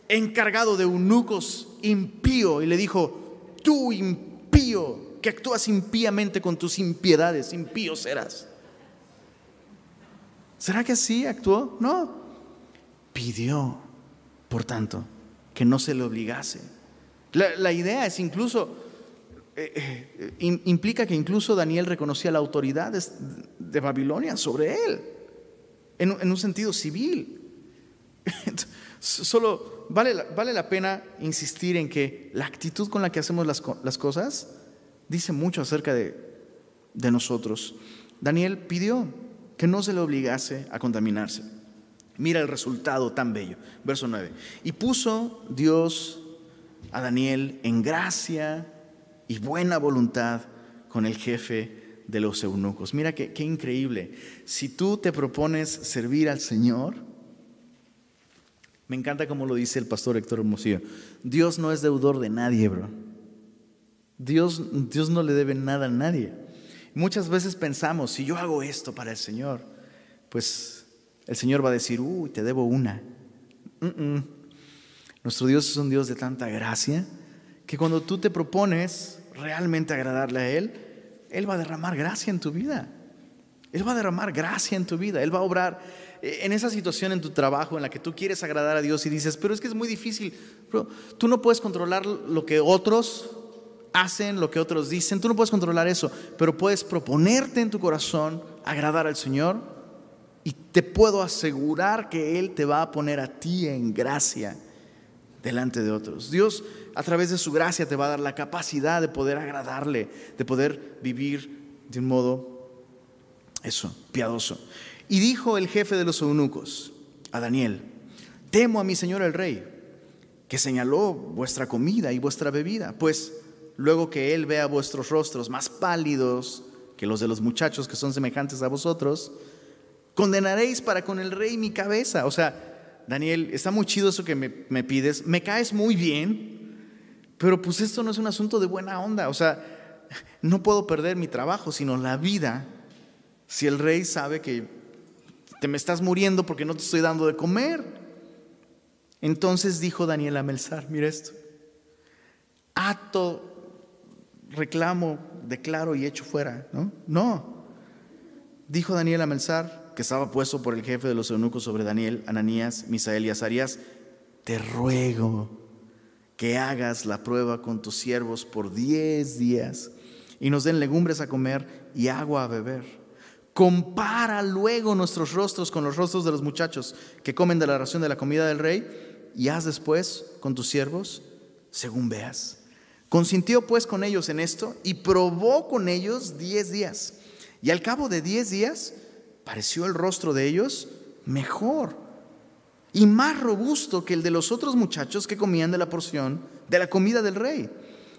encargado de eunucos impío y le dijo, tú impío, que actúas impíamente con tus impiedades, impío serás. ¿Será que así actuó? No. Pidió, por tanto, que no se le obligase. La, idea es incluso, eh, eh, implica que incluso Daniel reconocía la autoridad de, Babilonia sobre él, en, un sentido civil. Solo vale, vale la pena insistir en que la actitud con la que hacemos las, las cosas dice mucho acerca de, de nosotros. Daniel pidió que no se le obligase a contaminarse. Mira el resultado tan bello. Verso 9. Y puso Dios a Daniel en gracia y buena voluntad con el jefe de los eunucos. Mira qué, increíble. Si tú te propones servir al Señor, me encanta como lo dice el pastor Héctor Hermosillo. Dios no es deudor de nadie, bro. Dios, Dios no le debe nada a nadie. Muchas veces pensamos, si yo hago esto para el Señor, pues el Señor va a decir, uy, te debo una. Nuestro Dios es un Dios de tanta gracia que cuando tú te propones realmente agradarle a Él, Él va a derramar gracia en tu vida. Él va a derramar gracia en tu vida. Él va a obrar en esa situación en tu trabajo en la que tú quieres agradar a Dios y dices, pero es que es muy difícil, tú no puedes controlar lo que otros hacen, lo que otros dicen, tú no puedes controlar eso, pero puedes proponerte en tu corazón agradar al Señor y te puedo asegurar que Él te va a poner a ti en gracia delante de otros. Dios a través de su gracia te va a dar la capacidad de poder agradarle, de poder vivir de un modo, eso, piadoso. Y dijo el jefe de los eunucos a Daniel, temo a mi señor el rey, que señaló vuestra comida y vuestra bebida, pues luego que él vea vuestros rostros más pálidos que los de los muchachos que son semejantes a vosotros, condenaréis para con el rey mi cabeza. O sea, Daniel, está muy chido eso que me, me pides, me caes muy bien, pero pues esto no es un asunto de buena onda. O sea, no puedo perder mi trabajo, sino la vida, si el rey sabe que te me estás muriendo porque no te estoy dando de comer. Entonces dijo Daniel a Melzar, mira esto, ato, reclamo, declaro y echo fuera. No, no. Dijo Daniel a que estaba puesto por el jefe de los eunucos sobre Daniel, Ananías, Misael y Azarías, te ruego que hagas la prueba con tus siervos por diez días y nos den legumbres a comer y agua a beber Compara luego nuestros rostros con los rostros de los muchachos que comen de la ración de la comida del rey y haz después con tus siervos según veas. Consintió pues con ellos en esto y probó con ellos diez días. Y al cabo de diez días pareció el rostro de ellos mejor y más robusto que el de los otros muchachos que comían de la porción de la comida del rey.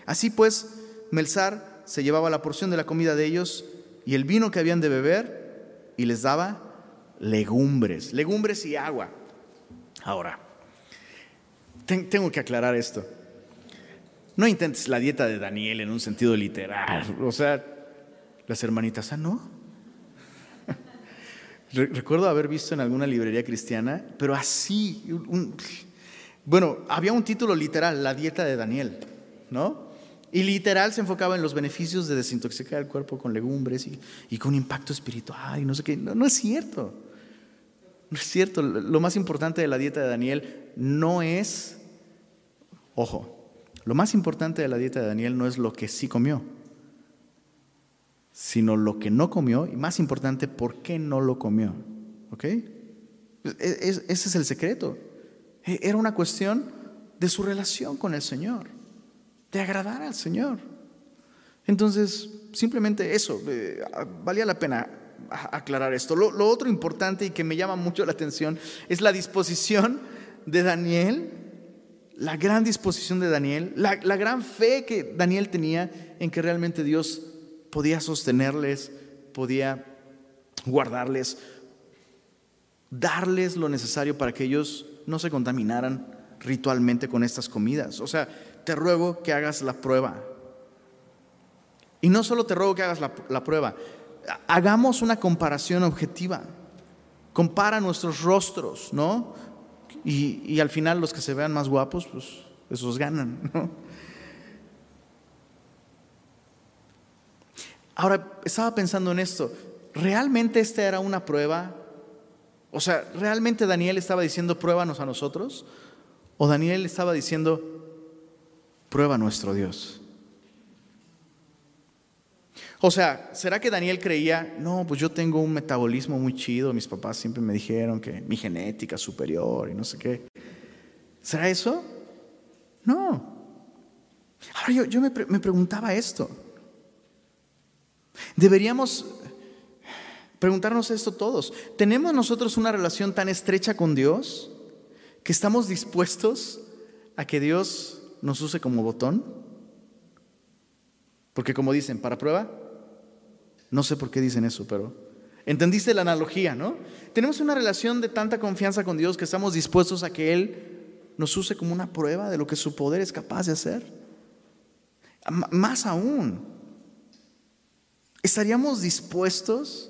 Así pues, Melzar se llevaba la porción de la comida de ellos y el vino que habían de beber y les daba legumbres, legumbres y agua. Ahora, tengo que aclarar esto. No intentes la dieta de Daniel en un sentido literal. O sea, las hermanitas, ah, no. Recuerdo haber visto en alguna librería cristiana, pero así, bueno, había un título literal, La dieta de Daniel, ¿no? Y literal se enfocaba en los beneficios de desintoxicar el cuerpo con legumbres y, con impacto espiritual y no sé qué. no es cierto. No es cierto. Lo más importante de la dieta de Daniel no es, ojo, lo más importante de la dieta de Daniel no es lo que sí comió sino lo que no comió y más importante, por qué no lo comió. ¿Ok? E, ese es el secreto. E, era una cuestión de su relación con el Señor, de agradar al Señor. Entonces, simplemente eso, eh, valía la pena aclarar esto. Lo, otro importante y que me llama mucho la atención es la disposición de Daniel, la gran disposición de Daniel, la, la gran fe que Daniel tenía en que realmente Dios podía sostenerles, podía guardarles, darles lo necesario para que ellos no se contaminaran ritualmente con estas comidas. O sea, te ruego que hagas la prueba. Y no solo te ruego que hagas la, prueba, hagamos una comparación objetiva. Compara nuestros rostros, ¿no? Y, al final los que se vean más guapos, pues esos ganan, ¿no? Ahora, estaba pensando en esto. ¿Realmente esta era una prueba? O sea, ¿realmente Daniel estaba diciendo pruébanos a nosotros? ¿O Daniel estaba diciendo prueba nuestro Dios? O sea, ¿será que Daniel creía, no, pues yo tengo un metabolismo muy chido, mis papás siempre me dijeron que mi genética es superior y no sé qué? ¿Será eso? No. Ahora yo, me, me preguntaba esto. Deberíamos preguntarnos esto todos. ¿Tenemos nosotros una relación tan estrecha con Dios que estamos dispuestos a que Dios nos use como botón? Porque como dicen, para prueba, no sé por qué dicen eso, pero entendiste la analogía, ¿no? Tenemos una relación de tanta confianza con Dios que estamos dispuestos a que Él nos use como una prueba de lo que su poder es capaz de hacer. más aún, ¿Estaríamos dispuestos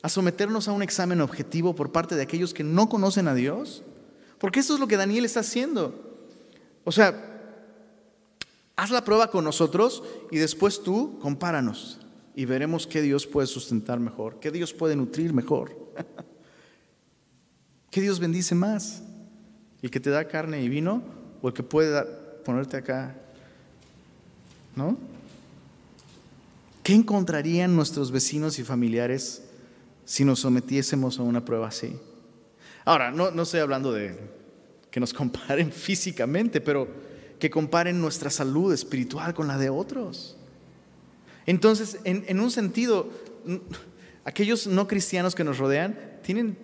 a someternos a un examen objetivo por parte de aquellos que no conocen a Dios? Porque eso es lo que Daniel está haciendo. O sea, haz la prueba con nosotros y después tú compáranos y veremos qué Dios puede sustentar mejor, qué Dios puede nutrir mejor, qué Dios bendice más, el que te da carne y vino o el que puede ponerte acá, ¿no? ¿Qué encontrarían nuestros vecinos y familiares si nos sometiésemos a una prueba así? Ahora, no, no estoy hablando de que nos comparen físicamente, pero que comparen nuestra salud espiritual con la de otros. Entonces, en, en un sentido, aquellos no cristianos que nos rodean tienen,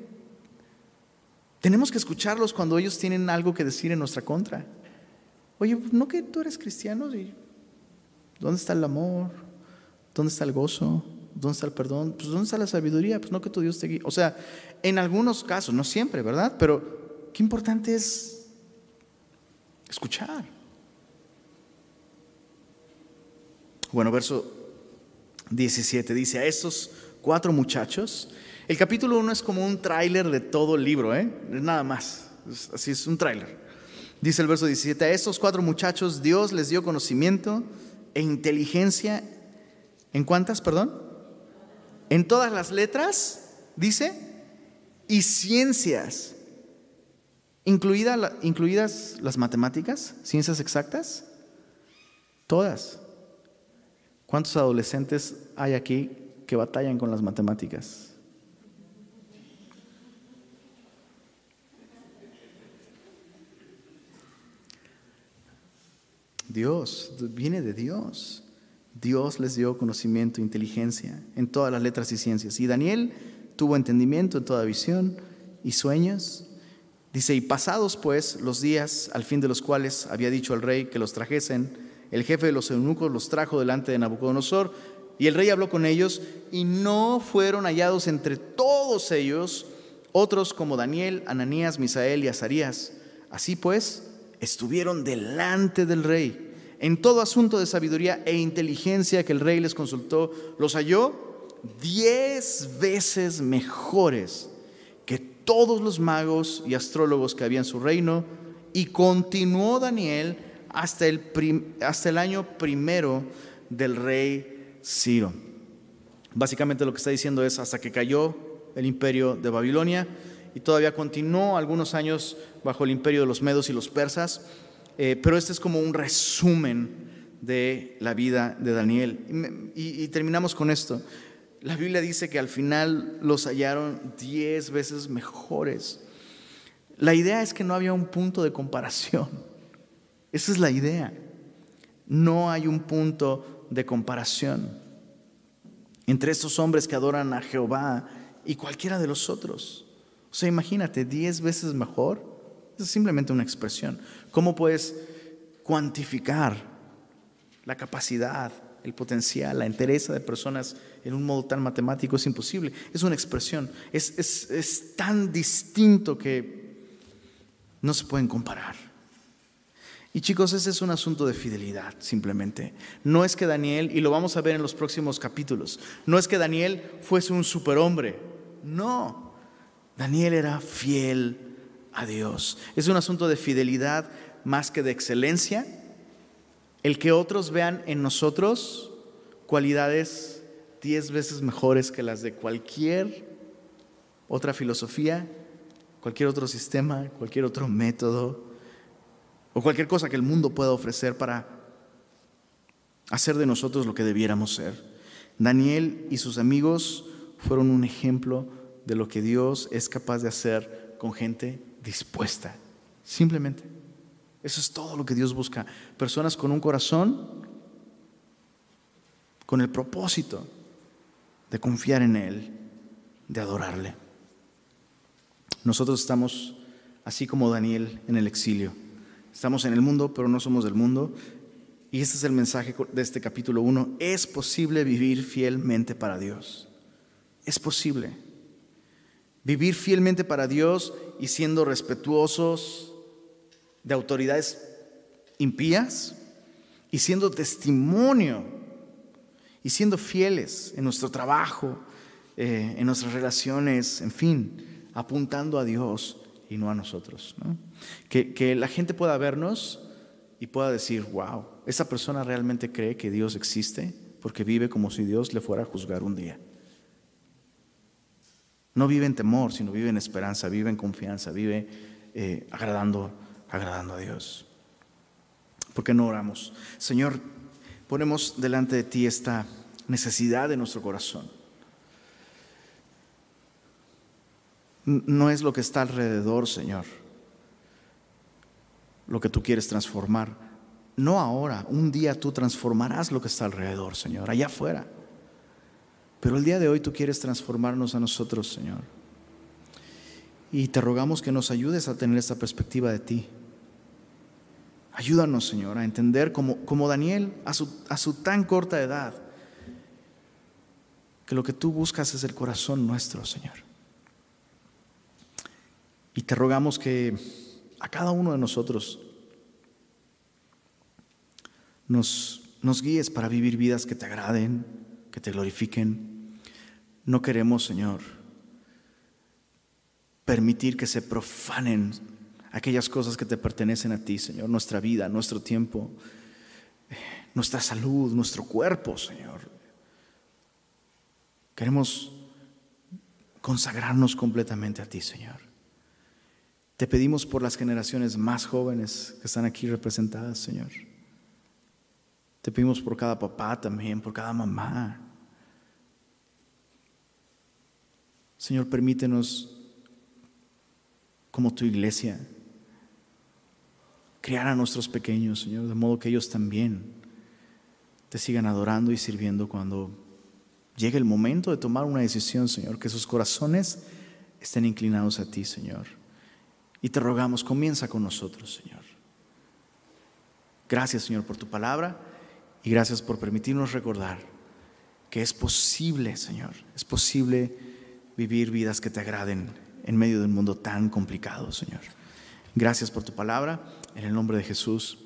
tenemos que escucharlos cuando ellos tienen algo que decir en nuestra contra. Oye, ¿no que tú eres cristiano? ¿Dónde está el amor? ¿Dónde está el gozo? ¿Dónde está el perdón? Pues ¿dónde está la sabiduría? Pues no que tu Dios te guíe. O sea, en algunos casos, no siempre, ¿verdad? Pero qué importante es escuchar. Bueno, verso 17 dice, a estos cuatro muchachos, el capítulo 1 es como un tráiler de todo el libro, ¿eh? Nada más, así es un tráiler. Dice el verso 17, a estos cuatro muchachos Dios les dio conocimiento e inteligencia ¿En cuántas, perdón? En todas las letras, dice, y ciencias, incluidas las matemáticas, ciencias exactas, todas. ¿Cuántos adolescentes hay aquí que batallan con las matemáticas? Dios, viene de Dios. Dios les dio conocimiento, inteligencia en todas las letras y ciencias. Y Daniel tuvo entendimiento en toda visión y sueños. Dice, y pasados pues los días al fin de los cuales había dicho al rey que los trajesen, el jefe de los eunucos los trajo delante de Nabucodonosor, y el rey habló con ellos, y no fueron hallados entre todos ellos otros como Daniel, Ananías, Misael y Azarías. Así pues, estuvieron delante del rey. En todo asunto de sabiduría e inteligencia que el rey les consultó, los halló diez veces mejores que todos los magos y astrólogos que había en su reino. Y continuó Daniel hasta el, año primero del rey Ciro. Básicamente lo que está diciendo es hasta que cayó el imperio de Babilonia y todavía continuó algunos años bajo el imperio de los medos y los persas, eh, pero este es como un resumen de la vida de Daniel. Y, y, terminamos con esto. La Biblia dice que al final los hallaron diez veces mejores. La idea es que no había un punto de comparación. Esa es la idea. No hay un punto de comparación entre estos hombres que adoran a Jehová y cualquiera de los otros. O sea, imagínate, diez veces mejor. Es simplemente una expresión. ¿Cómo puedes cuantificar la capacidad, el potencial, la entereza de personas en un modo tan matemático? Es imposible. Es una expresión. Es, es, es tan distinto que no se pueden comparar. Y chicos, ese es un asunto de fidelidad, simplemente. No es que Daniel, y lo vamos a ver en los próximos capítulos, no es que Daniel fuese un superhombre. No, Daniel era fiel a Dios. Es un asunto de fidelidad más que de excelencia. El que otros vean en nosotros cualidades diez veces mejores que las de cualquier otra filosofía, cualquier otro sistema, cualquier otro método o cualquier cosa que el mundo pueda ofrecer para hacer de nosotros lo que debiéramos ser. Daniel y sus amigos fueron un ejemplo de lo que Dios es capaz de hacer con gente dispuesta. Simplemente. Eso es todo lo que Dios busca. Personas con un corazón, con el propósito de confiar en Él, de adorarle. Nosotros estamos, así como Daniel, en el exilio. Estamos en el mundo, pero no somos del mundo. Y este es el mensaje de este capítulo 1. Es posible vivir fielmente para Dios. Es posible. Vivir fielmente para Dios y siendo respetuosos de autoridades impías y siendo testimonio y siendo fieles en nuestro trabajo, eh, en nuestras relaciones, en fin, apuntando a Dios y no a nosotros. Que, que la gente pueda vernos y pueda decir, wow, esa persona realmente cree que Dios existe porque vive como si Dios le fuera a juzgar un día. No vive en temor, sino vive en esperanza, vive en confianza, vive eh, agradando, agradando a Dios. ¿Por qué no oramos? Señor, ponemos delante de ti esta necesidad de nuestro corazón. No es lo que está alrededor, Señor, lo que tú quieres transformar. No ahora, un día tú transformarás lo que está alrededor, Señor, allá afuera. Pero el día de hoy tú quieres transformarnos a nosotros, Señor. Y te rogamos que nos ayudes a tener esta perspectiva de ti. Ayúdanos, Señor, a entender como, como Daniel a su, a su tan corta edad, que lo que tú buscas es el corazón nuestro, Señor. Y te rogamos que a cada uno de nosotros nos, nos guíes para vivir vidas que te agraden, que te glorifiquen no queremos, Señor, permitir que se profanen aquellas cosas que te pertenecen a ti, Señor, nuestra vida, nuestro tiempo, nuestra salud, nuestro cuerpo, Señor. Queremos consagrarnos completamente a ti, Señor. Te pedimos por las generaciones más jóvenes que están aquí representadas, Señor. Te pedimos por cada papá también, por cada mamá, Señor, permítenos, como tu iglesia, criar a nuestros pequeños, Señor, de modo que ellos también te sigan adorando y sirviendo cuando llegue el momento de tomar una decisión, Señor, que sus corazones estén inclinados a ti, Señor. Y te rogamos, comienza con nosotros, Señor. Gracias, Señor, por tu palabra y gracias por permitirnos recordar que es posible, Señor, es posible vivir vidas que te agraden en medio de un mundo tan complicado, Señor. Gracias por tu palabra, en el nombre de Jesús.